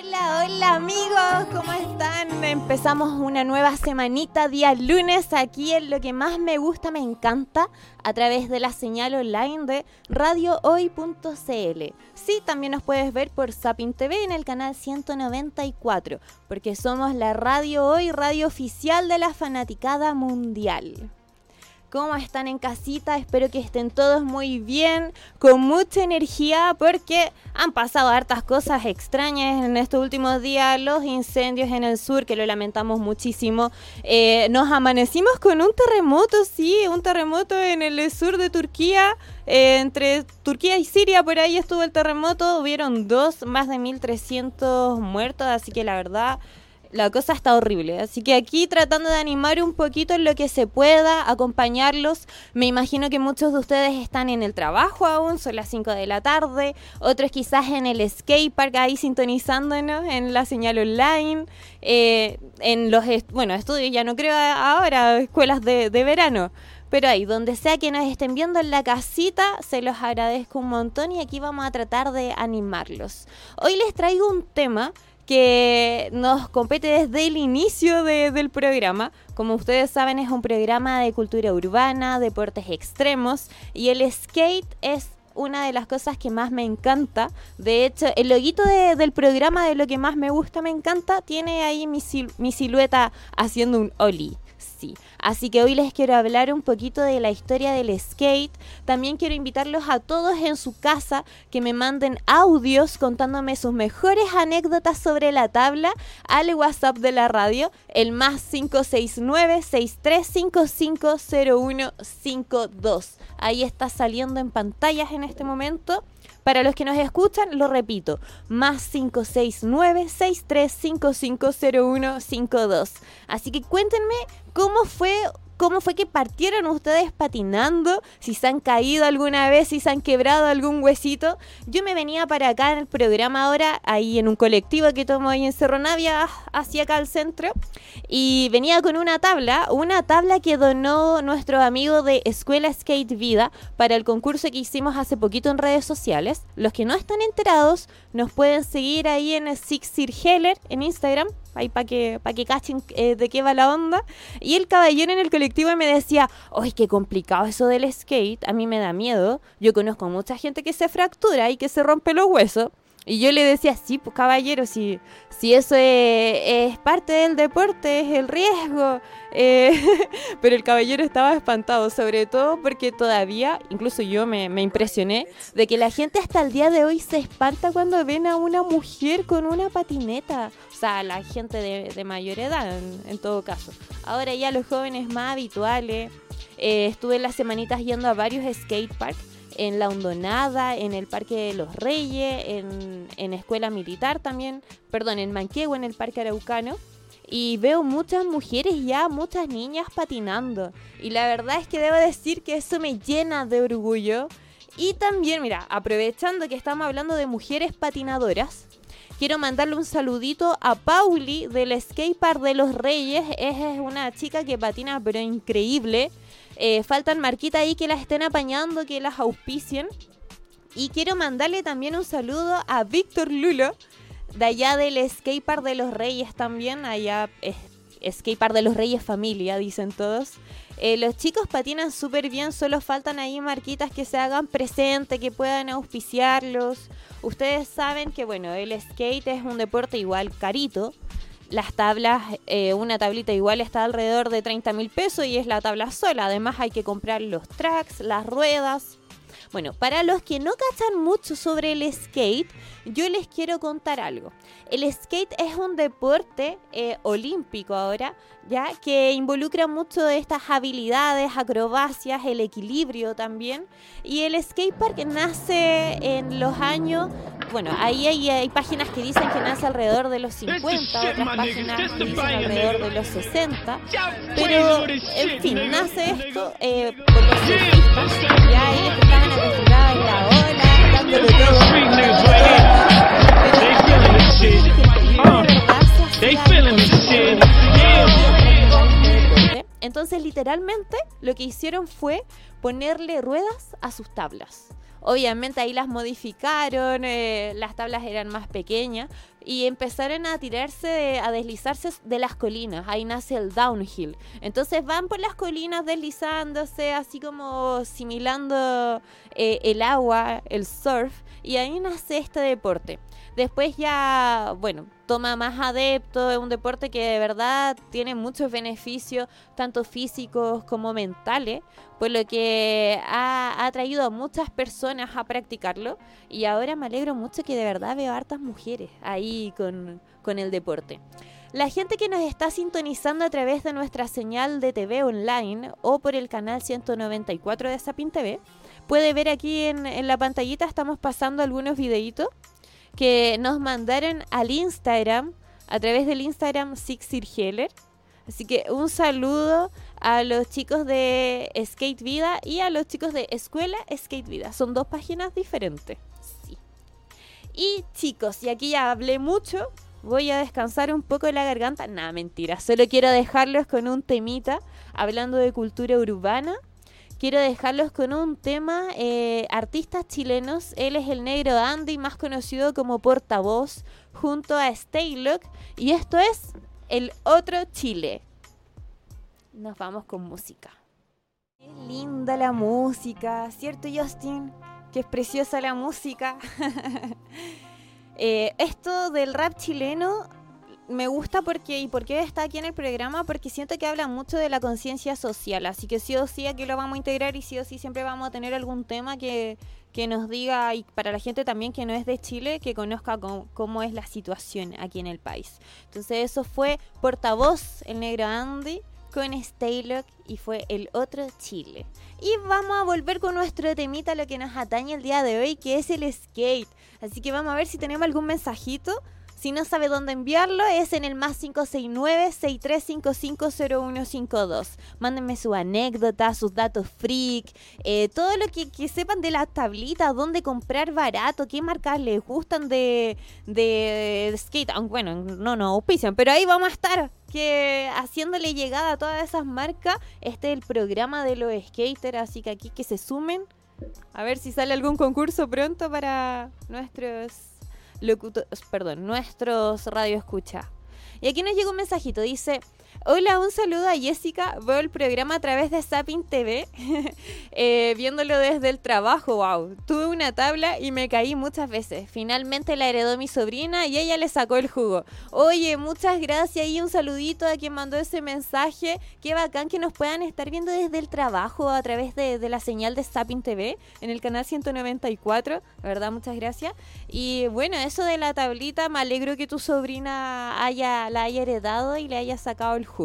Hola, hola amigos, ¿cómo están? Empezamos una nueva semanita, día lunes, aquí en lo que más me gusta, me encanta, a través de la señal online de radiohoy.cl. Sí, también nos puedes ver por Sapin TV en el canal 194, porque somos la Radio Hoy, radio oficial de la fanaticada mundial. ¿Cómo están en casita? Espero que estén todos muy bien, con mucha energía, porque han pasado hartas cosas extrañas en estos últimos días. Los incendios en el sur, que lo lamentamos muchísimo. Eh, nos amanecimos con un terremoto, sí, un terremoto en el sur de Turquía. Eh, entre Turquía y Siria, por ahí estuvo el terremoto. Hubieron dos, más de 1.300 muertos, así que la verdad la cosa está horrible. Así que aquí tratando de animar un poquito en lo que se pueda, acompañarlos. Me imagino que muchos de ustedes están en el trabajo aún, son las 5 de la tarde. Otros quizás en el skate park ahí sintonizándonos en la señal online. Eh, en los bueno, estudios ya no creo ahora, escuelas de, de verano. Pero ahí, donde sea que nos estén viendo en la casita, se los agradezco un montón y aquí vamos a tratar de animarlos. Hoy les traigo un tema que nos compete desde el inicio del programa. Como ustedes saben, es un programa de cultura urbana, deportes extremos y el skate es una de las cosas que más me encanta. De hecho, el loguito del programa de lo que más me gusta, me encanta, tiene ahí mi, mi silueta haciendo un ollie. Sí. Así que hoy les quiero hablar un poquito de la historia del skate. También quiero invitarlos a todos en su casa que me manden audios contándome sus mejores anécdotas sobre la tabla al WhatsApp de la radio, el más 569 63550152. Ahí está saliendo en pantallas en este momento. Para los que nos escuchan, lo repito, más 569-63550152. Así que cuéntenme cómo fue cómo fue que partieron ustedes patinando, si se han caído alguna vez, si se han quebrado algún huesito. Yo me venía para acá en el programa ahora, ahí en un colectivo que tomo ahí en Cerro Navia, hacia acá al centro, y venía con una tabla, una tabla que donó nuestro amigo de Escuela Skate Vida para el concurso que hicimos hace poquito en redes sociales. Los que no están enterados nos pueden seguir ahí en Six Sir Heller en Instagram ahí para que, pa que cachen eh, de qué va la onda. Y el caballero en el colectivo me decía, ¡ay, qué complicado eso del skate! A mí me da miedo. Yo conozco mucha gente que se fractura y que se rompe los huesos. Y yo le decía, sí, pues caballero, si, si eso es, parte del deporte, es el riesgo. Eh, pero el caballero estaba espantado, sobre todo porque todavía, incluso yo me, impresioné, de que la gente hasta el día de hoy se espanta cuando ven a una mujer con una patineta. O sea, la gente de, mayor edad, en, todo caso. Ahora ya los jóvenes más habituales. Eh, estuve las semanitas yendo a varios skate parks en la Hondonada, en el Parque de los Reyes, en, en Escuela Militar también, perdón, en Manquehue, en el Parque Araucano. Y veo muchas mujeres ya, muchas niñas patinando. Y la verdad es que debo decir que eso me llena de orgullo. Y también, mira, aprovechando que estamos hablando de mujeres patinadoras, quiero mandarle un saludito a Pauli del Skatepark de los Reyes. Es una chica que patina pero increíble. Eh, faltan marquitas ahí que las estén apañando, que las auspicien. Y quiero mandarle también un saludo a Víctor Lulo, de allá del Skatepark de los Reyes también. Allá es Skatepark de los Reyes familia, dicen todos. Eh, los chicos patinan súper bien, solo faltan ahí marquitas que se hagan presente, que puedan auspiciarlos. Ustedes saben que, bueno, el skate es un deporte igual carito. Las tablas, eh, una tablita igual está alrededor de 30 mil pesos y es la tabla sola. Además hay que comprar los tracks, las ruedas. Bueno, para los que no cachan mucho sobre el skate, yo les quiero contar algo. El skate es un deporte eh, olímpico ahora, ya que involucra mucho de estas habilidades, acrobacias, el equilibrio también. Y el skatepark nace en los años, bueno, ahí hay, páginas que dicen que nace alrededor de los 50, otras páginas que dicen alrededor de los 60. Pero, en fin, nace esto eh, por los surfistas, ya ellos estaban acostumbrados en la ola, dándolo todo. Entonces, literalmente, lo que hicieron fue ponerle ruedas a sus tablas. Obviamente ahí las modificaron, eh, las tablas eran más pequeñas, y empezaron a tirarse, a deslizarse de las colinas. Ahí nace el downhill. Entonces van por las colinas deslizándose, así como similando eh, el agua, el surf, y ahí nace este deporte. Después ya, bueno, toma más adeptos, es un deporte que de verdad tiene muchos beneficios, tanto físicos como mentales, por lo que ha, ha traído a muchas personas a practicarlo y ahora me alegro mucho que de verdad veo hartas mujeres ahí con, con el deporte. La gente que nos está sintonizando a través de nuestra señal de TV online o por el canal 194 de Sapin TV, puede ver aquí en, en la pantallita, estamos pasando algunos videitos que nos mandaron al Instagram, a través del Instagram Sixir Heller. Así que un saludo a los chicos de Skate Vida y a los chicos de Escuela Skate Vida. Son dos páginas diferentes. Y chicos, y aquí ya hablé mucho, voy a descansar un poco la garganta. Nada, mentira. Solo quiero dejarlos con un temita hablando de cultura urbana quiero dejarlos con un tema. Eh, artistas chilenos, él es el negro Andy, más conocido como portavoz, junto a Staylock. Y esto es El Otro Chile. Nos vamos con música. Qué linda la música, ¿cierto Justin? Qué es preciosa la música. Eh, esto del rap chileno me gusta porque, y por qué está aquí en el programa, porque siento que habla mucho de la conciencia social, así que sí o sí aquí lo vamos a integrar y sí o sí siempre vamos a tener algún tema que, que nos diga, y para la gente también que no es de Chile, que conozca cómo, es la situación aquí en el país. Entonces eso fue portavoz el negro Andy con Staylock y fue el otro Chile. Y vamos a volver con nuestro temita, lo que nos atañe el día de hoy, que es el skate. Así que vamos a ver si tenemos algún mensajito si no sabe dónde enviarlo, es en el más 569-63550152. Mándenme su anécdota, sus datos freak, eh, todo lo que, sepan de las tablitas, dónde comprar barato, qué marcas les gustan de, de, skate. Aunque bueno, no, no auspician, pero ahí vamos a estar que haciéndole llegada a todas esas marcas. Este es el programa de los skaters, así que aquí que se sumen. A ver si sale algún concurso pronto para nuestros locutores, perdón, nuestros radio escucha. Y aquí nos llega un mensajito, dice, Hola, un saludo a Jessica. Veo el programa a través de Zapping TV, eh, viéndolo desde el trabajo. Wow, tuve una tabla y me caí muchas veces. Finalmente la heredó mi sobrina y ella le sacó el jugo. Oye, muchas gracias y un saludito a quien mandó ese mensaje. Qué bacán que nos puedan estar viendo desde el trabajo a través de, la señal de Zapping TV en el canal 194. La verdad, muchas gracias. Y bueno, eso de la tablita, me alegro que tu sobrina haya, la haya heredado y le haya sacado el jugo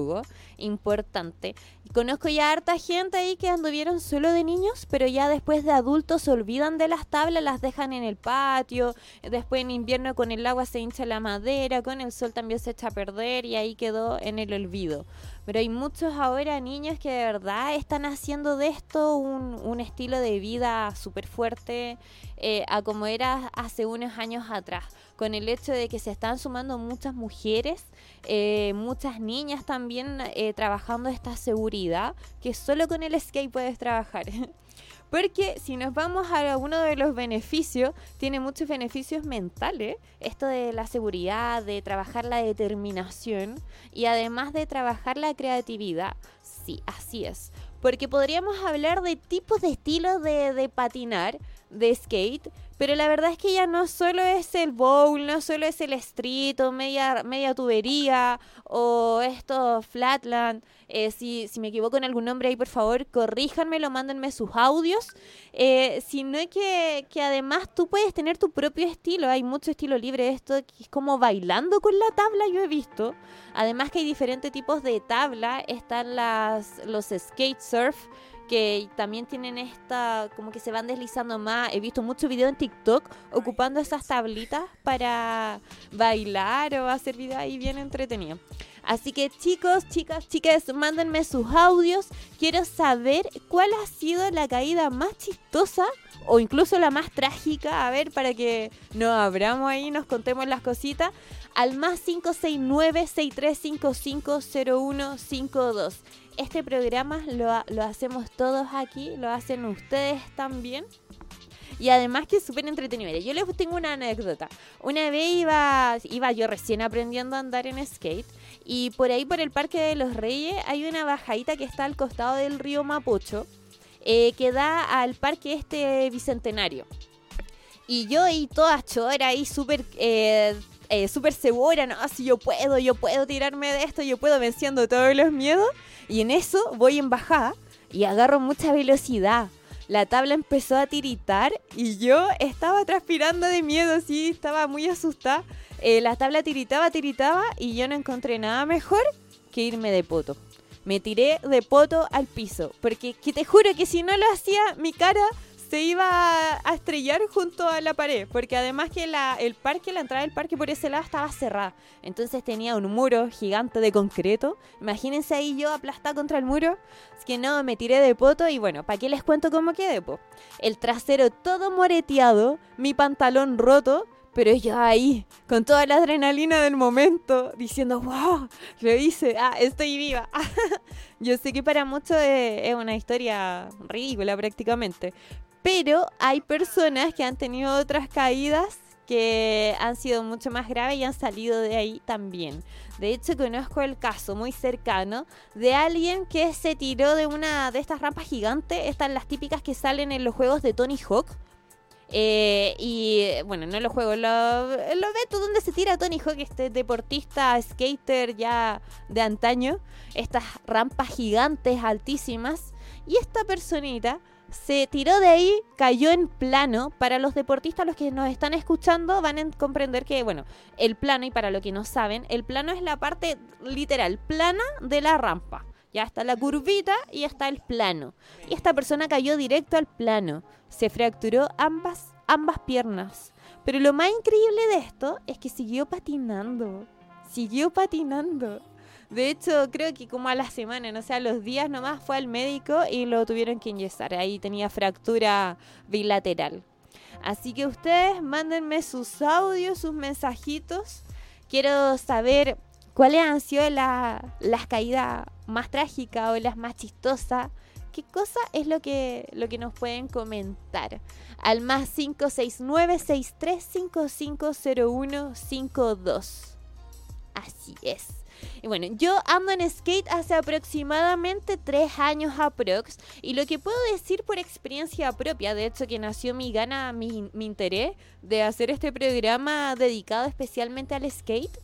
importante. Conozco ya harta gente ahí que anduvieron solo de niños, pero ya después de adultos se olvidan de las tablas, las dejan en el patio, después en invierno con el agua se hincha la madera, con el sol también se echa a perder y ahí quedó en el olvido. Pero hay muchos ahora niños que de verdad están haciendo de esto un, un estilo de vida súper fuerte eh, a como era hace unos años atrás, con el hecho de que se están sumando muchas mujeres, eh, muchas niñas también eh, trabajando esta seguridad que solo con el skate puedes trabajar. Porque si nos vamos a uno de los beneficios, tiene muchos beneficios mentales. Esto de la seguridad, de trabajar la determinación y además de trabajar la creatividad. Sí, así es. Porque podríamos hablar de tipos de estilos de, de patinar, de skate, pero la verdad es que ya no solo es el bowl, no solo es el street o media, media tubería o esto flatland. Eh, si, si, me equivoco en algún nombre ahí, por favor, corríjanmelo, mándenme sus audios. Eh, sino que, que además tú puedes tener tu propio estilo. Hay mucho estilo libre. Esto es como bailando con la tabla, yo he visto. Además que hay diferentes tipos de tabla. Están las, los skate surf que también tienen esta, como que se van deslizando más. He visto muchos videos en TikTok ocupando esas tablitas para bailar o hacer videos ahí bien entretenidos. Así que chicos, chicas, chicas, mándenme sus audios. Quiero saber cuál ha sido la caída más chistosa o incluso la más trágica. A ver, para que nos abramos ahí, nos contemos las cositas. Al más 569-6355-0152 este programa lo, lo hacemos todos aquí, lo hacen ustedes también. y además que es súper entretenido. Yo les tengo una anécdota. Una vez iba, iba yo recién aprendiendo a andar en skate y por ahí por el Parque de los Reyes hay una bajadita que está al costado del río Mapocho eh, que da al parque este bicentenario. Y yo ahí toda chora ahí súper eh, eh, súper segura, no, si yo puedo, yo puedo tirarme de esto, yo puedo venciendo todos los miedos. Y en eso voy en bajada y agarro mucha velocidad. La tabla empezó a tiritar y yo estaba transpirando de miedo, sí, estaba muy asustada. Eh, la tabla tiritaba, tiritaba y yo no encontré nada mejor que irme de poto. Me tiré de poto al piso, porque que te juro que si no lo hacía, mi cara se iba a estrellar junto a la pared, porque además que la, el parque, la entrada del parque por ese lado estaba cerrada, entonces tenía un muro gigante de concreto. Imagínense ahí yo aplastada contra el muro. Es que no, me tiré de poto y bueno, ¿para qué les cuento cómo quedé? Po? El trasero todo moreteado, mi pantalón roto, pero yo ahí, con toda la adrenalina del momento, diciendo, wow, lo hice, ah, estoy viva. yo sé que para muchos es una historia ridícula prácticamente, pero hay personas que han tenido otras caídas que han sido mucho más graves y han salido de ahí también. De hecho, conozco el caso muy cercano de alguien que se tiró de una de estas rampas gigantes, estas las típicas que salen en los juegos de Tony Hawk. Eh, y bueno, no los juegos, lo, lo ve donde se tira Tony Hawk, este deportista, skater ya de antaño, estas rampas gigantes, altísimas. Y esta personita se tiró de ahí, cayó en plano. Para los deportistas, los que nos están escuchando, van a comprender que, bueno, el plano, y para los que no saben, el plano es la parte literal, plana de la rampa. Ya está la curvita y está el plano. Y esta persona cayó directo al plano. Se fracturó ambas, ambas piernas. Pero lo más increíble de esto es que siguió patinando. Siguió patinando. De hecho, creo que como a la semana, no sé, a los días nomás fue al médico y lo tuvieron que inyectar. Ahí tenía fractura bilateral. Así que ustedes mándenme sus audios, sus mensajitos. Quiero saber cuáles han sido las caídas más trágicas o las más chistosas. ¿Qué cosa es lo que, lo que nos pueden comentar? Al más 569 63550152. Así es. Bueno, yo ando en skate hace aproximadamente tres años aprox. Y lo que puedo decir por experiencia propia, de hecho que nació mi gana, mi, interés de hacer este programa dedicado especialmente al skate.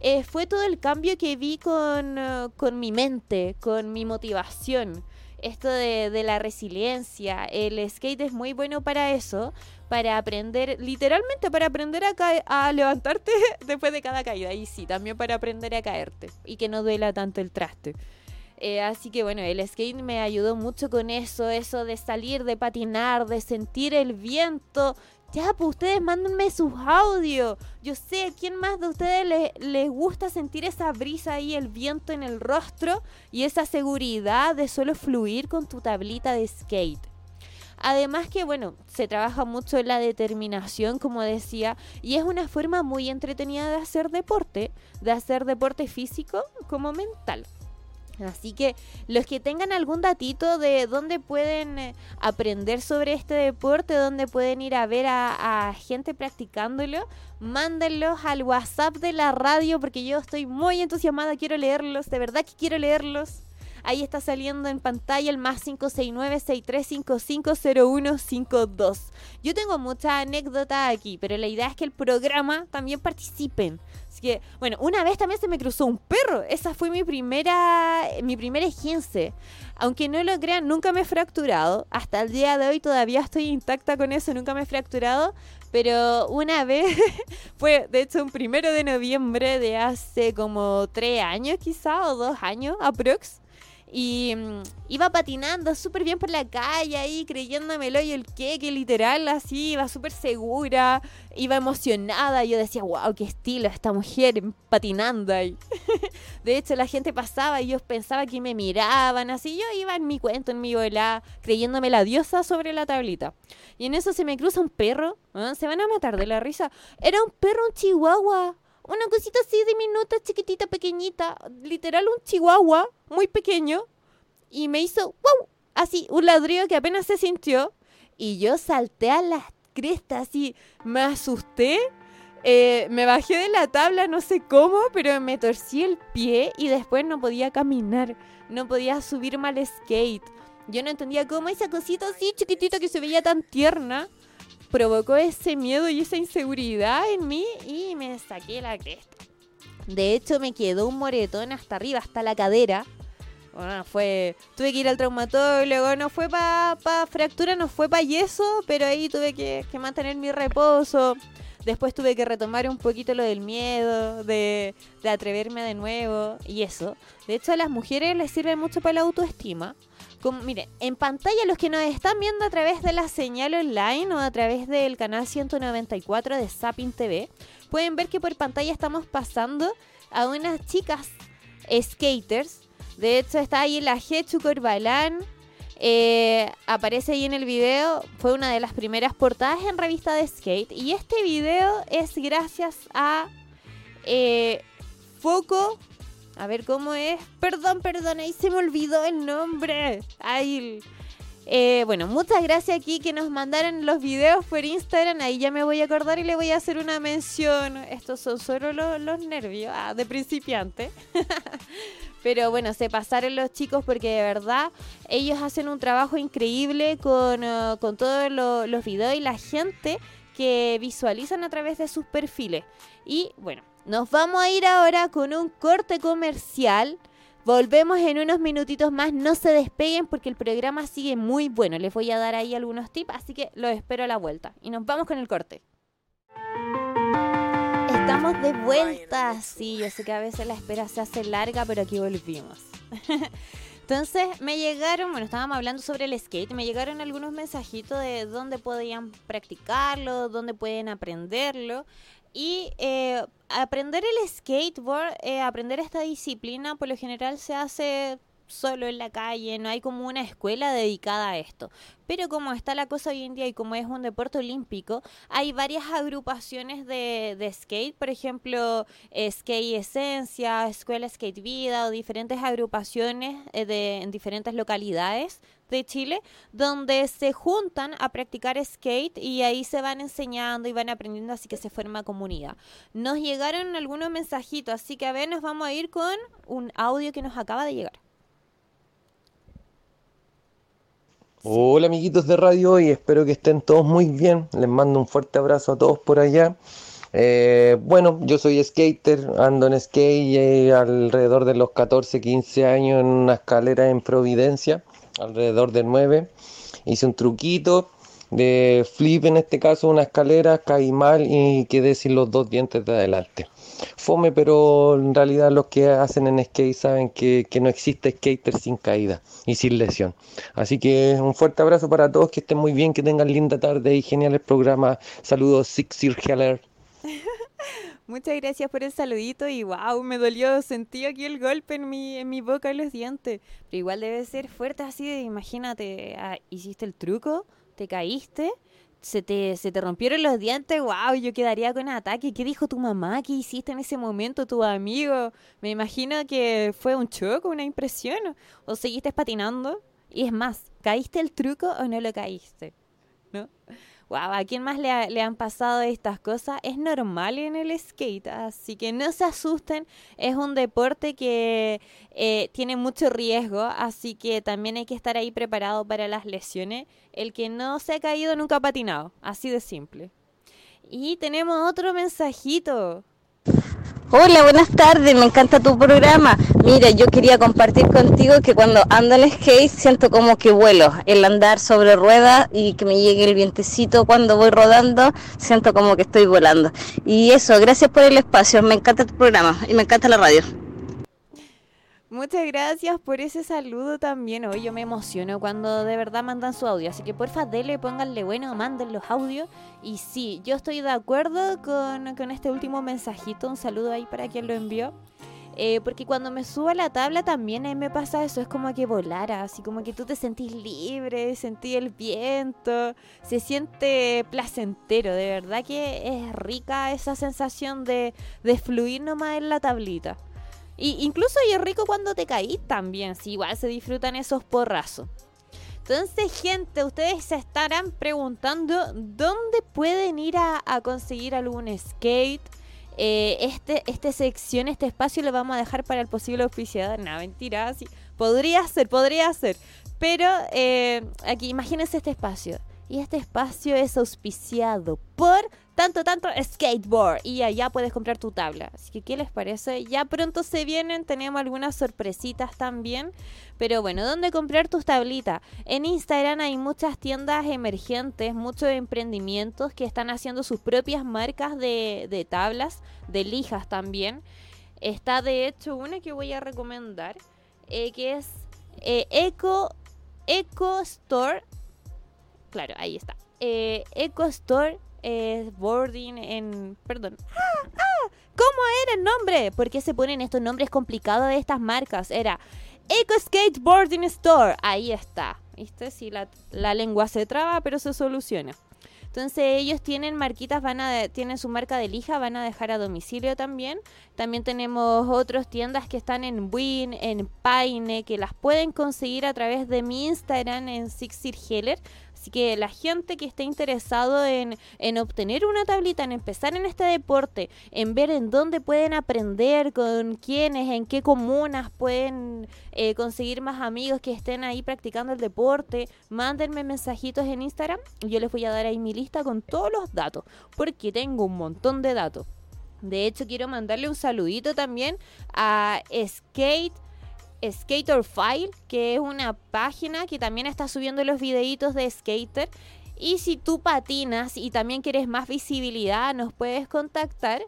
Eh, fue todo el cambio que vi con, eh, con mi mente, con mi motivación esto de, de, la resiliencia. El skate es muy bueno para eso, para aprender, literalmente para aprender a, a levantarte después de cada caída. Y sí, también para aprender a caerte y que no duela tanto el traste. Eh, así que bueno, el skate me ayudó mucho con eso, eso de salir, de patinar, de sentir el viento. Ya, pues ustedes mándenme sus audios. Yo sé, ¿quién más de ustedes les, les gusta sentir esa brisa ahí, el viento en el rostro y esa seguridad de solo fluir con tu tablita de skate? Además que, bueno, se trabaja mucho la determinación, como decía, y es una forma muy entretenida de hacer deporte, de hacer deporte físico como mental. Así que los que tengan algún datito de dónde pueden eh, aprender sobre este deporte, dónde pueden ir a ver a, a, gente practicándolo, mándenlos al WhatsApp de la radio porque yo estoy muy entusiasmada, quiero leerlos, de verdad que quiero leerlos. Ahí está saliendo en pantalla el más 569-63550152. Yo tengo muchas anécdotas aquí, pero la idea es que el programa también participen. Así que, bueno, una vez también se me cruzó un perro. Esa fue mi primera, mi ejense. Aunque no lo crean, nunca me he fracturado. Hasta el día de hoy todavía estoy intacta con eso, nunca me he fracturado. Pero una vez, fue de hecho un primero de noviembre de hace como tres años quizá, o dos años, aprox. Y mm, iba patinando súper bien por la calle ahí, creyéndomelo y el que, que literal así, iba súper segura, iba emocionada. Yo decía, wow, qué estilo esta mujer patinando ahí. de hecho, la gente pasaba y yo pensaba que me miraban así. Yo iba en mi cuento, en mi bola, creyéndome la diosa sobre la tablita. Y en eso se me cruza un perro, se van a matar de la risa. Era un perro, un chihuahua una cosita así diminuta, chiquitita, pequeñita, literal un chihuahua muy pequeño, y me hizo wow, así un ladrillo que apenas se sintió. y yo salté a las crestas y me asusté. Eh, me bajé de la tabla, no sé cómo, pero me torcí el pie y después no podía caminar, no podía subir mal skate. Yo no entendía cómo esa cosita así chiquitita que se veía tan tierna provocó ese miedo y esa inseguridad en mí y me saqué la cresta. De hecho, me quedó un moretón hasta arriba, hasta la cadera. Fue. Tuve que ir al traumatólogo, no fue para pa fractura, no fue para yeso, pero ahí tuve que, mantener mi reposo. Después tuve que retomar un poquito lo del miedo, de, de atreverme de nuevo y eso. De hecho, a las mujeres les sirve mucho para la autoestima. Como, miren, en pantalla los que nos están viendo a través de la señal online o a través del canal 194 de Zapping TV, pueden ver que por pantalla estamos pasando a unas chicas skaters. De hecho, está ahí la Hechu Corbalán. Eh, aparece ahí en el video. Fue una de las primeras portadas en revista de skate. Y este video es gracias a eh, Foco. A ver cómo es. Perdón, perdón, ahí se me olvidó el nombre. Ay, eh, bueno, muchas gracias aquí que nos mandaron los videos por Instagram. Ahí ya me voy a acordar y le voy a hacer una mención. Estos son solo los, nervios ah, de principiante. Pero bueno, se pasaron los chicos porque de verdad ellos hacen un trabajo increíble con, uh, con todos los videos y la gente que visualizan a través de sus perfiles. Y bueno, nos vamos a ir ahora con un corte comercial. Volvemos en unos minutitos más, no se despeguen porque el programa sigue muy bueno. Les voy a dar ahí algunos tips, así que los espero a la vuelta. Y nos vamos con el corte. Estamos de vuelta. Sí, yo sé que a veces la espera se hace larga, pero aquí volvimos. Entonces me llegaron, bueno, estábamos hablando sobre el skate, me llegaron algunos mensajitos de dónde podían practicarlo, dónde pueden aprenderlo. Y eh, aprender el skateboard, eh, aprender esta disciplina, por lo general se hace solo en la calle, no hay como una escuela dedicada a esto. Pero como está la cosa hoy en día y como es un deporte olímpico, hay varias agrupaciones de, de skate, por ejemplo, Skate Esencia, Escuela Skate Vida o diferentes agrupaciones eh, de, en diferentes localidades de Chile, donde se juntan a practicar skate y ahí se van enseñando y van aprendiendo, así que se forma comunidad. Nos llegaron algunos mensajitos, así que a ver, nos vamos a ir con un audio que nos acaba de llegar. Hola amiguitos de radio y espero que estén todos muy bien. Les mando un fuerte abrazo a todos por allá. Eh, bueno, yo soy skater, ando en skate eh, alrededor de los 14, 15 años en una escalera en Providencia alrededor de 9. Hice un truquito de flip en este caso, una escalera, caí mal y quedé sin los dos dientes de adelante. Fome, pero en realidad los que hacen en skate saben que, no existe skater sin caída y sin lesión. Así que un fuerte abrazo para todos, que estén muy bien, que tengan linda tarde y genial el programa. Saludos, Six Heller. Muchas gracias por el saludito y wow, me dolió, sentí aquí el golpe en mi, en mi boca y los dientes. Pero igual debe ser fuerte así imagínate, ah, hiciste el truco, te caíste, se te, se te rompieron los dientes, wow, yo quedaría con ataque. ¿Qué dijo tu mamá? ¿Qué hiciste en ese momento, tu amigo? Me imagino que fue un choque, una impresión. ¿O seguiste patinando? Y es más, ¿caíste el truco o no lo caíste? Wow, ¿a quién más le, han pasado estas cosas? Es normal en el skate, así que no se asusten, es un deporte que eh, tiene mucho riesgo, así que también hay que estar ahí preparado para las lesiones. El que no se ha caído nunca ha patinado, así de simple. Y tenemos otro mensajito. Hola, buenas tardes, me encanta tu programa. Mira, yo quería compartir contigo que cuando ando en skate siento como que vuelo, el andar sobre ruedas y que me llegue el vientecito cuando voy rodando, siento como que estoy volando. Y eso, gracias por el espacio, me encanta tu programa y me encanta la radio. Muchas gracias por ese saludo también. Hoy yo me emociono cuando de verdad mandan su audio. Así que porfa, dele, pónganle bueno, manden los audios. Y sí, yo estoy de acuerdo con, con este último mensajito. Un saludo ahí para quien lo envió. Eh, porque cuando me subo a la tabla también ahí me pasa eso, es como que volara, así como que tú te sentís libre, sentí el viento, se siente placentero, de verdad que es rica esa sensación de, de fluir nomás en la tablita. Y incluso es rico cuando te caís también, si igual se disfrutan esos porrazos. Entonces, gente, ustedes se estarán preguntando dónde pueden ir a, conseguir algún skate. Eh, este, esta sección, este espacio lo vamos a dejar para el posible oficiador. No, mentira, sí. Podría ser, podría ser. Pero eh, aquí, imagínense este espacio. Y este espacio es auspiciado por tanto, tanto skateboard. Y allá puedes comprar tu tabla. Así que, ¿qué les parece? Ya pronto se vienen, tenemos algunas sorpresitas también. Pero bueno, ¿dónde comprar tus tablitas? En Instagram hay muchas tiendas emergentes, muchos emprendimientos que están haciendo sus propias marcas de, tablas, de lijas también. Está de hecho una que voy a recomendar, eh, que es eh, Eco, Eco Store. Claro, ahí está. Eh, Eco Store boarding en... Perdón. ¡Ah! ¡Ah! ¿Cómo era el nombre? ¿Por qué se ponen estos nombres complicados de estas marcas? Era Eco Skateboarding Store. Ahí está. ¿Viste? Si la, la lengua se traba, pero se soluciona. Entonces ellos tienen marquitas, van a tienen su marca de lija, van a dejar a domicilio también. También tenemos otras tiendas que están en Win, en Paine, que las pueden conseguir a través de mi Instagram en Sixir Heller. Que la gente que esté interesado en, obtener una tablita, en empezar en este deporte, en ver en dónde pueden aprender, con quiénes, en qué comunas pueden eh, conseguir más amigos que estén ahí practicando el deporte, mándenme mensajitos en Instagram. Yo les voy a dar ahí mi lista con todos los datos, porque tengo un montón de datos. De hecho, quiero mandarle un saludito también a Skate Skater File, que es una página que también está subiendo los videitos de skater. Y si tú patinas y también quieres más visibilidad, nos puedes contactar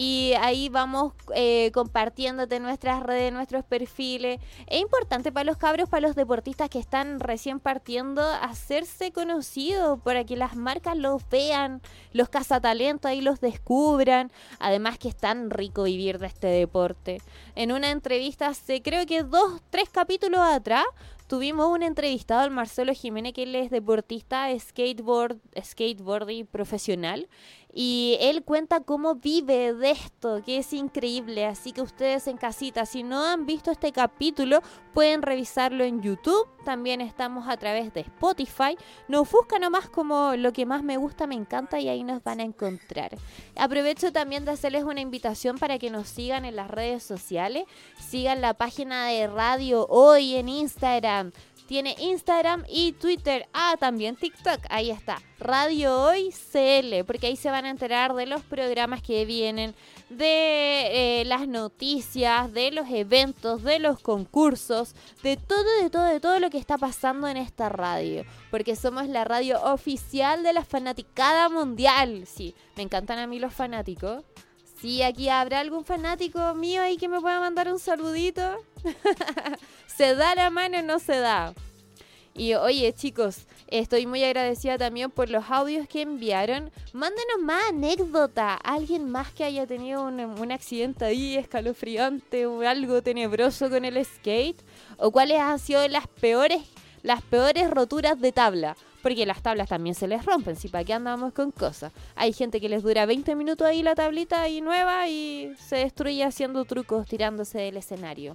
y ahí vamos eh, compartiéndote nuestras redes, nuestros perfiles. Es importante para los cabros, para los deportistas que están recién partiendo, hacerse conocidos para que las marcas los vean, los cazatalentos ahí los descubran. Además que es tan rico vivir de este deporte. En una entrevista hace creo que dos, tres capítulos atrás, tuvimos un entrevistado al Marcelo Jiménez, que él es deportista, skateboard, skateboarding profesional. Y él cuenta cómo vive de esto, que es increíble. Así que ustedes en casita, si no han visto este capítulo, pueden revisarlo en YouTube. También estamos a través de Spotify. Nos buscan nomás como lo que más me gusta, me encanta y ahí nos van a encontrar. Aprovecho también de hacerles una invitación para que nos sigan en las redes sociales. Sigan la página de Radio Hoy en Instagram tiene Instagram y Twitter. Ah, también TikTok. Ahí está. Radio Hoy CL. Porque ahí se van a enterar de los programas que vienen, de eh, las noticias, de los eventos, de los concursos, de todo, de todo, de todo lo que está pasando en esta radio. Porque somos la radio oficial de la fanaticada mundial. Sí, me encantan a mí los fanáticos. Sí, aquí habrá algún fanático mío ahí que me pueda mandar un saludito. ¿Se da la mano o no se da? Y oye, chicos, estoy muy agradecida también por los audios que enviaron. Mándenos más anécdota. Alguien más que haya tenido un, accidente ahí escalofriante o algo tenebroso con el skate. O cuáles han sido las peores, las peores roturas de tabla. Porque las tablas también se les rompen, si para qué andamos con cosas. Hay gente que les dura 20 minutos ahí la tablita ahí nueva y se destruye haciendo trucos tirándose del escenario.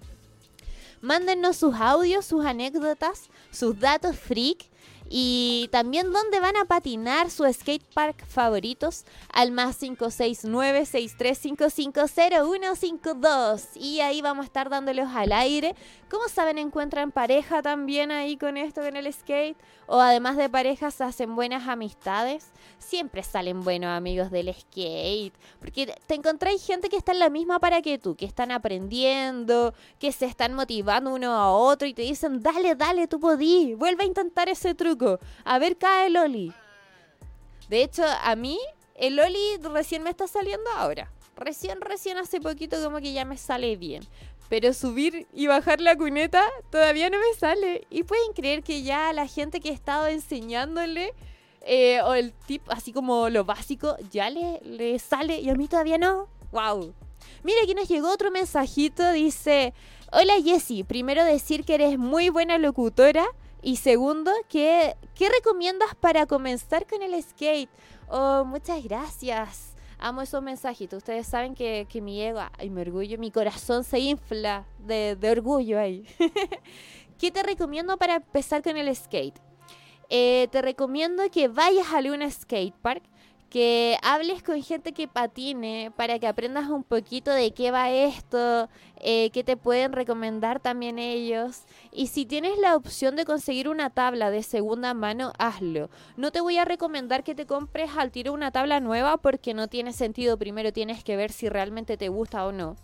Mándennos sus audios, sus anécdotas, sus datos freak y también dónde van a patinar su skate park favoritos al más 569-63550152. Y ahí vamos a estar dándolos al aire. Como saben, encuentran pareja también ahí con esto, con el skate. O además de parejas, hacen buenas amistades. Siempre salen buenos amigos del skate. Porque te encontráis gente que está en la misma para que tú, que están aprendiendo, que se están motivando uno a otro y te dicen, dale, dale, tú podí, vuelve a intentar ese truco a ver, cae el Oli. De hecho, a mí, el Oli recién me está saliendo ahora. Recién, recién hace poquito como que ya me sale bien. Pero subir y bajar la cuneta todavía no me sale. Y pueden creer que ya la gente que he estado enseñándole, eh, o el tip, así como lo básico, ya le, le sale y a mí todavía no. ¡Wow! Mira, aquí nos llegó otro mensajito. Dice: Hola Jessie, primero decir que eres muy buena locutora y segundo, ¿qué, ¿qué recomiendas para comenzar con el skate? Oh, muchas gracias. Amo esos mensajitos. Ustedes saben que, mi ego y mi orgullo, mi corazón se infla de, orgullo ahí. ¿Qué te recomiendo para empezar con el skate? Eh, te recomiendo que vayas a algún skatepark que hables con gente que patine para que aprendas un poquito de qué va esto, eh, qué te pueden recomendar también ellos. Y si tienes la opción de conseguir una tabla de segunda mano, hazlo. No te voy a recomendar que te compres al tiro una tabla nueva porque no tiene sentido. Primero tienes que ver si realmente te gusta o no.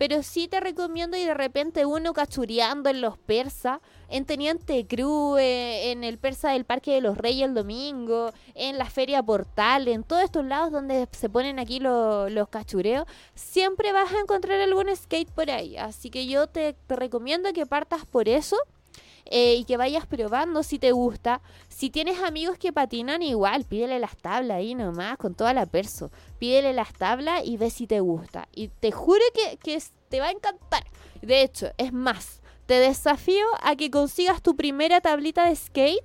Pero sí te recomiendo y de repente uno cachureando en los persas, en Teniente Cruz, eh, en el persa del Parque de los Reyes el domingo, en la Feria Portal, en todos estos lados donde se ponen aquí los cachureos, siempre vas a encontrar algún skate por ahí. Así que yo te, te recomiendo que partas por eso eh, y que vayas probando si te gusta. Si tienes amigos que patinan igual, pídele las tablas ahí nomás, con toda la perso. Pídele las tablas y ve si te gusta. Y te juro que, que te va a encantar. De hecho, es más, te desafío a que consigas tu primera tablita de skate,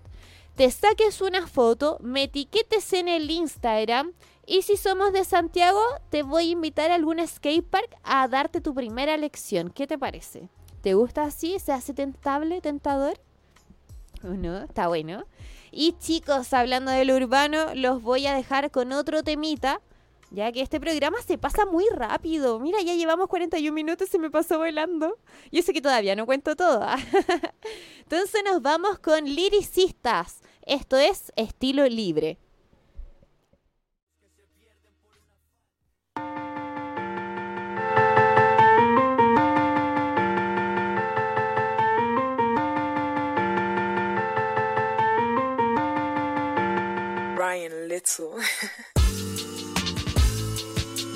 te saques una foto, me etiquetes en el Instagram y si somos de Santiago, te voy a invitar a algún skatepark a darte tu primera lección. ¿Qué te parece? ¿Te gusta así? ¿Se hace tentable, tentador? ¿O no? Está bueno. Y chicos, hablando del urbano, los voy a dejar con otro temita. Ya que este programa se pasa muy rápido. Mira, ya llevamos 41 minutos y se me pasó volando. Y eso que todavía no cuento todo. Entonces nos vamos con liricistas. Esto es estilo libre.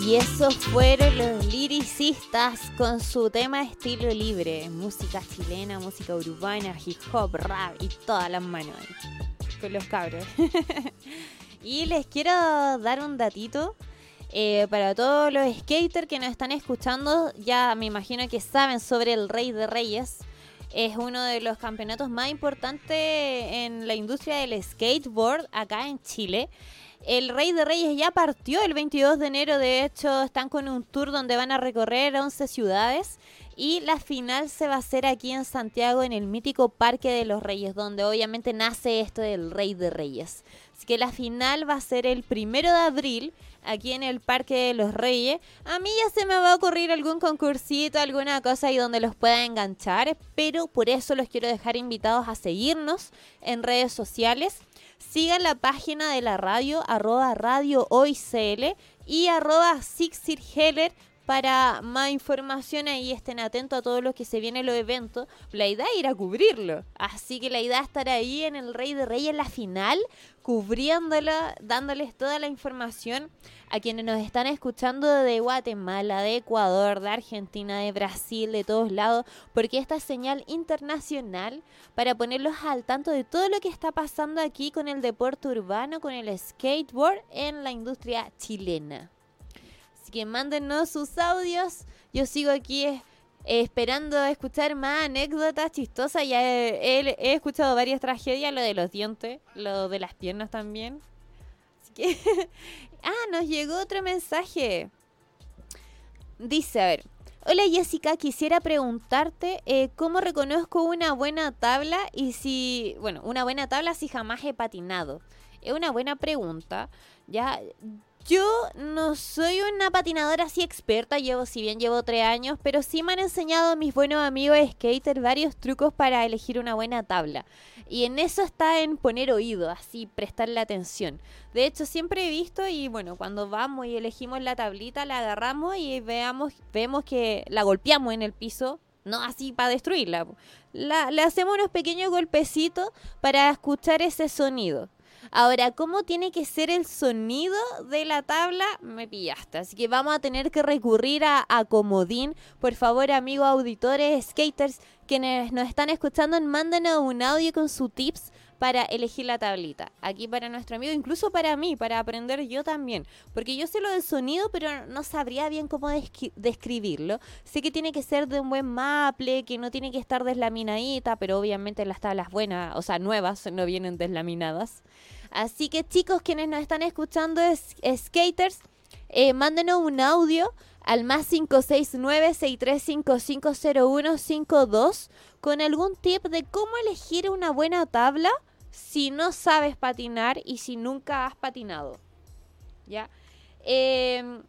Y esos fueron los liricistas con su tema estilo libre. Música chilena, música urbana, hip hop, rap y todas las manos con los cabros. y les quiero dar un datito. Eh, para todos los skaters que nos están escuchando, ya me imagino que saben sobre el Rey de Reyes. Es uno de los campeonatos más importantes en la industria del skateboard acá en Chile. El Rey de Reyes ya partió el 22 de enero, de hecho están con un tour donde van a recorrer 11 ciudades y la final se va a hacer aquí en Santiago en el mítico Parque de los Reyes, donde obviamente nace esto del Rey de Reyes. Que la final va a ser el primero de abril aquí en el Parque de los Reyes. A mí ya se me va a ocurrir algún concursito, alguna cosa ahí donde los pueda enganchar, pero por eso los quiero dejar invitados a seguirnos en redes sociales. Sigan la página de la radio, arroba radio hoy CL y arroba Heller para más información ahí estén atentos a todo lo que se viene en los eventos. La idea es ir a cubrirlo. Así que la idea es estar ahí en el Rey de Reyes en la final, cubriéndola, dándoles toda la información a quienes nos están escuchando de Guatemala, de Ecuador, de Argentina, de Brasil, de todos lados, porque esta es señal internacional para ponerlos al tanto de todo lo que está pasando aquí con el deporte urbano, con el skateboard en la industria chilena. Así que mándenos sus audios. Yo sigo aquí esperando esperando escuchar más anécdotas chistosas. Ya he, escuchado varias tragedias, lo de los dientes, lo de las piernas también. Así que... ah, nos llegó otro mensaje. Dice, a ver. Hola Jessica, quisiera preguntarte eh, cómo reconozco una buena tabla y si, bueno, una buena tabla si jamás he patinado. Es una buena pregunta. Ya, yo no soy una patinadora así experta, llevo, si bien llevo tres años, pero sí me han enseñado mis buenos amigos skater varios trucos para elegir una buena tabla. Y en eso está en poner oído, así prestarle atención. De hecho, siempre he visto y bueno, cuando vamos y elegimos la tablita, la agarramos y veamos, vemos que la golpeamos en el piso, no así para destruirla. le hacemos unos pequeños golpecitos para escuchar ese sonido. Ahora, ¿cómo tiene que ser el sonido de la tabla? Me pillaste. Así que vamos a tener que recurrir a, Comodín. Por favor, amigos auditores, skaters, quienes nos están escuchando, mándenos un audio con sus tips para elegir la tablita. Aquí para nuestro amigo, incluso para mí, para aprender yo también. Porque yo sé lo del sonido, pero no sabría bien cómo describirlo. Sé que tiene que ser de un buen maple, que no tiene que estar deslaminadita, pero obviamente las tablas buenas, o sea, nuevas, no vienen deslaminadas. Así que chicos, quienes nos están escuchando, es, skaters, eh, mándenos un audio al más 569-6355-0152 con algún tip de cómo elegir una buena tabla si no sabes patinar y si nunca has patinado. ¿Ya? Em,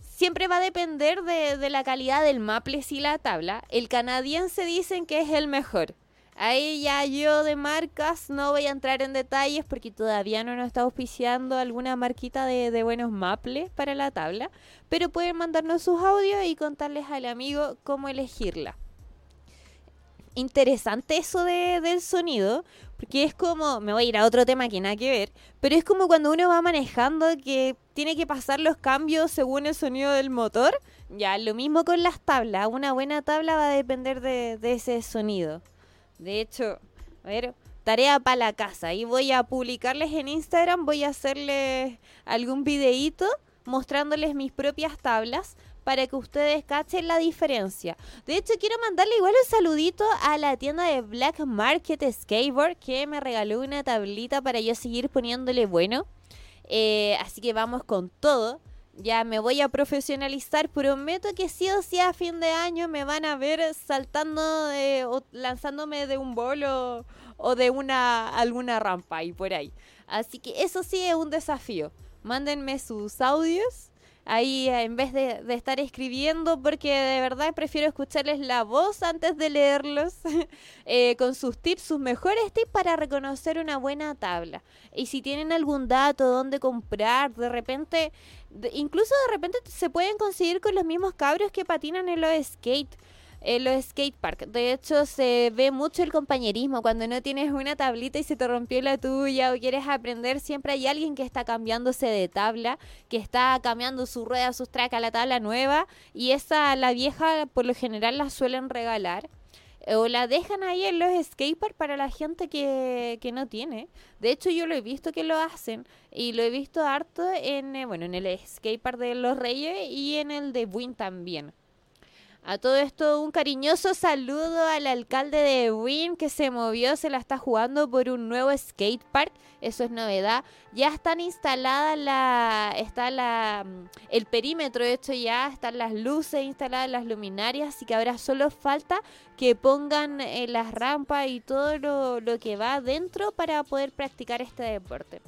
siempre va a depender de, la calidad del maples y la tabla. El canadiense dicen que es el mejor. Ahí ya yo de marcas no voy a entrar en detalles porque todavía no nos está auspiciando alguna marquita de, de buenos maples para la tabla. Pero pueden mandarnos sus audios y contarles al amigo cómo elegirla interesante eso de, del sonido, porque es como, me voy a ir a otro tema que nada que ver, pero es como cuando uno va manejando que tiene que pasar los cambios según el sonido del motor. Ya, lo mismo con las tablas, una buena tabla va a depender de, ese sonido. De hecho, a ver, tarea para la casa. Y voy a publicarles en Instagram, voy a hacerles algún videíto mostrándoles mis propias tablas para que ustedes cachen la diferencia. De hecho, quiero mandarle igual un saludito a la tienda de Black Market Skateboard que me regaló una tablita para yo seguir poniéndole bueno. Eh, así que vamos con todo. Ya me voy a profesionalizar. Prometo que sí o sí a fin de año me van a ver saltando o lanzándome de un bolo o de una alguna rampa y por ahí. Así que eso sí es un desafío. Mándenme sus audios ahí eh, en vez de, estar escribiendo, porque de verdad prefiero escucharles la voz antes de leerlos, eh, con sus tips, sus mejores tips para reconocer una buena tabla. Y si tienen algún dato, dónde comprar, de repente, incluso de repente se pueden conseguir con los mismos cabros que patinan en los skate en los skateparks. De hecho, se ve mucho el compañerismo. Cuando no tienes una tablita y se te rompió la tuya o quieres aprender, siempre hay alguien que está cambiándose de tabla, que está cambiando su rueda, sus tracks a la tabla nueva. Y esa, la vieja, por lo general, la suelen regalar. O la dejan ahí en los skateparks para la gente que, que no tiene. De hecho, yo lo he visto que lo hacen. Y lo he visto harto en, eh, bueno, en el skatepark de Los Reyes y en el de Buin también. A todo esto, un cariñoso saludo al alcalde de Wynn que se movió, se la está jugando por un nuevo skate park. Eso es novedad. Ya están instaladas la. Está la. Mm, el perímetro hecho ya, están las luces instaladas, las luminarias, así que ahora solo falta que pongan eh, las rampas y todo lo, lo que va dentro para poder practicar este deporte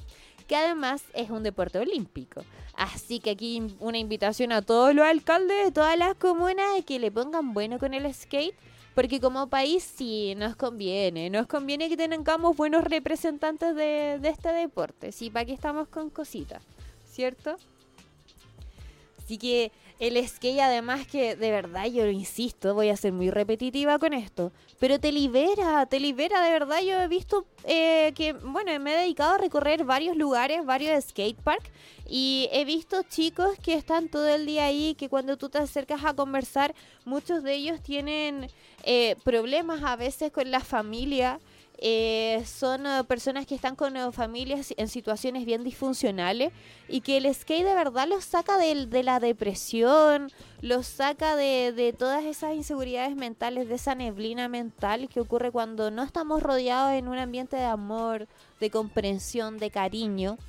que además es un deporte olímpico. Así que aquí una invitación a todos los alcaldes de todas las comunas de que le pongan bueno con el skate, porque como país sí nos conviene, nos conviene que tengamos buenos representantes de, este deporte, sí, para que estamos con cositas, ¿cierto? Así que el skate además que de verdad yo lo insisto, voy a ser muy repetitiva con esto, pero te libera, te libera de verdad. Yo he visto eh, que, bueno, me he dedicado a recorrer varios lugares, varios skate park y he visto chicos que están todo el día ahí, que cuando tú te acercas a conversar, muchos de ellos tienen eh, problemas a veces con la familia. Eh, son uh, personas que están con uh, familias en situaciones bien disfuncionales y que el skate de verdad los saca de, la depresión, los saca de, todas esas inseguridades mentales, de esa neblina mental que ocurre cuando no estamos rodeados en un ambiente de amor, de comprensión, de cariño.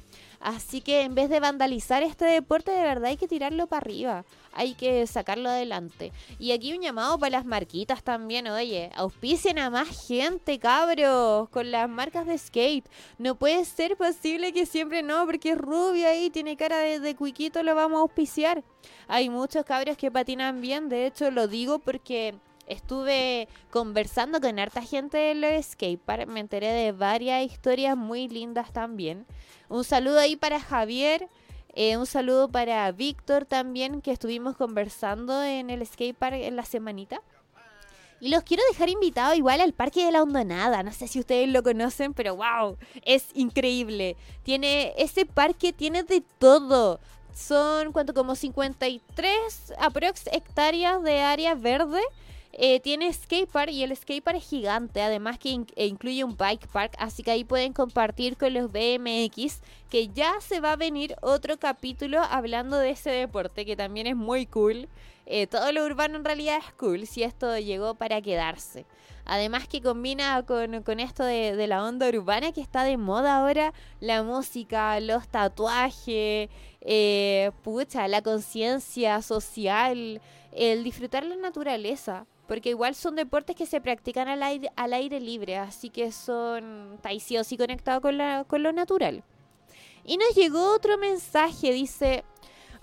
Así que en vez de vandalizar este deporte, de verdad hay que tirarlo para arriba. Hay que sacarlo adelante. Y aquí un llamado para las marquitas también. Oye, auspicien a más gente, cabros, con las marcas de skate. No puede ser posible que siempre no, porque es rubia y tiene cara de, de cuiquito, lo vamos a auspiciar. Hay muchos cabros que patinan bien. De hecho, lo digo porque estuve conversando con harta gente de los skatepark. Me enteré de varias historias muy lindas también. Un saludo ahí para Javier. Eh, un saludo para Víctor también, que estuvimos conversando en el skatepark en la semanita. Y los quiero dejar invitados igual al Parque de la Hondonada. No sé si ustedes lo conocen, pero wow, es increíble. Tiene ese parque tiene de todo. Son cuánto como 53 aprox hectáreas de área verde eh, tiene skatepark y el skatepark es gigante, además que e incluye un bike park, así que ahí pueden compartir con los BMX, que ya se va a venir otro capítulo hablando de ese deporte, que también es muy cool. eh, todo lo urbano en realidad es cool si esto llegó para quedarse. Además que combina con, esto de, la onda urbana que está de moda ahora, la música, los tatuajes, eh, pucha, la conciencia social, el disfrutar la naturaleza. Porque igual son deportes que se practican al aire, al aire libre, así que son taiciosos y conectados con, con lo natural. Y nos llegó otro mensaje, dice,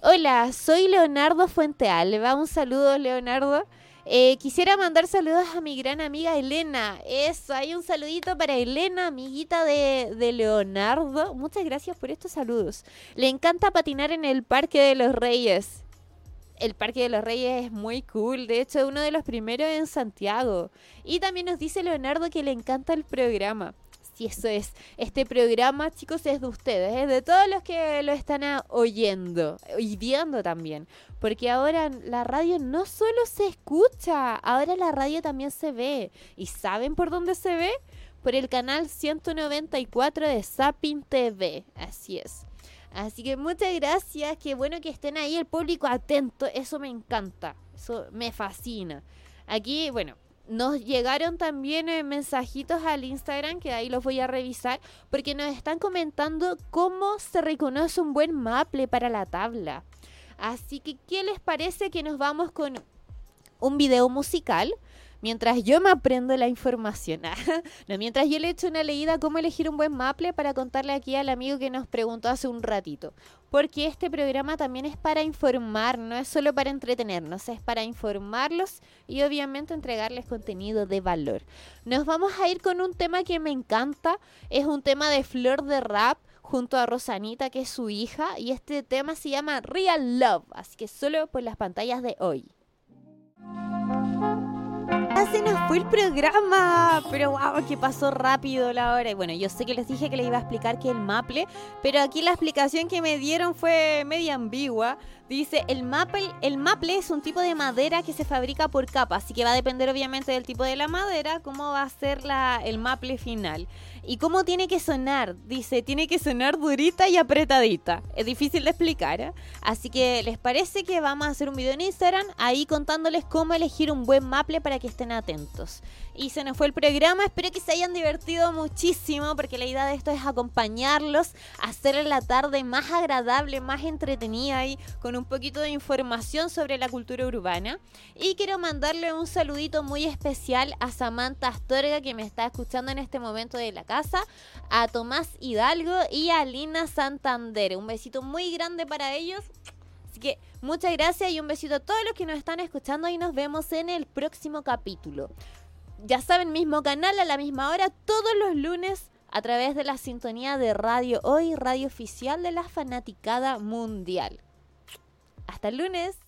hola, soy Leonardo Fuenteal. va un saludo, Leonardo. Eh, quisiera mandar saludos a mi gran amiga Elena. Eso, hay un saludito para Elena, amiguita de, de, Leonardo. Muchas gracias por estos saludos. Le encanta patinar en el Parque de los Reyes. El Parque de los Reyes es muy cool, de hecho es uno de los primeros en Santiago. Y también nos dice Leonardo que le encanta el programa si eso es. Este programa, chicos, es de ustedes, es de todos los que lo están oyendo y viendo también. Porque ahora la radio no solo se escucha, ahora la radio también se ve. ¿Y saben por dónde se ve? Por el canal 194 de Sapin TV. Así es. Así que muchas gracias, qué bueno que estén ahí el público atento, eso me encanta, eso me fascina. Aquí, bueno, nos llegaron también eh, mensajitos al Instagram, que ahí los voy a revisar, porque nos están comentando cómo se reconoce un buen maple para la tabla. Así que, ¿qué les parece que nos vamos con un video musical? Mientras yo me aprendo la información. no, mientras yo le echo una leída cómo elegir un buen maple para contarle aquí al amigo que nos preguntó hace un ratito. Porque este programa también es para informar, no es solo para entretenernos, es para informarlos y obviamente entregarles contenido de valor. Nos vamos a ir con un tema que me encanta, es un tema de flor de rap junto a Rosanita, que es su hija, y este tema se llama Real Love, así que solo por las pantallas de hoy se nos fue el programa. Pero wow, que pasó rápido la hora. Y bueno, yo sé que les dije que les iba a explicar que el maple, pero aquí la explicación que me dieron fue media ambigua. Dice, el maple, el maple es un tipo de madera que se fabrica por capas, así que va a depender obviamente del tipo de la madera, cómo va a ser la, el maple final. ¿Y cómo tiene que sonar? Dice, tiene que sonar durita y apretadita. Es difícil de explicar, ¿eh? Así que, ¿les parece que vamos a hacer un video en Instagram ahí contándoles cómo elegir un buen maple para que estén atentos? Y se nos fue el programa, espero que se hayan divertido muchísimo porque la idea de esto es acompañarlos, hacer la tarde más agradable, más entretenida y con un poquito de información sobre la cultura urbana. Y quiero mandarle un saludito muy especial a Samantha Astorga que me está escuchando en este momento de la a Tomás Hidalgo y a Lina Santander. Un besito muy grande para ellos. Así que muchas gracias y un besito a todos los que nos están escuchando y nos vemos en el próximo capítulo. Ya saben, mismo canal a la misma hora todos los lunes a través de la sintonía de Radio Hoy, radio oficial de la fanaticada mundial. Hasta el lunes.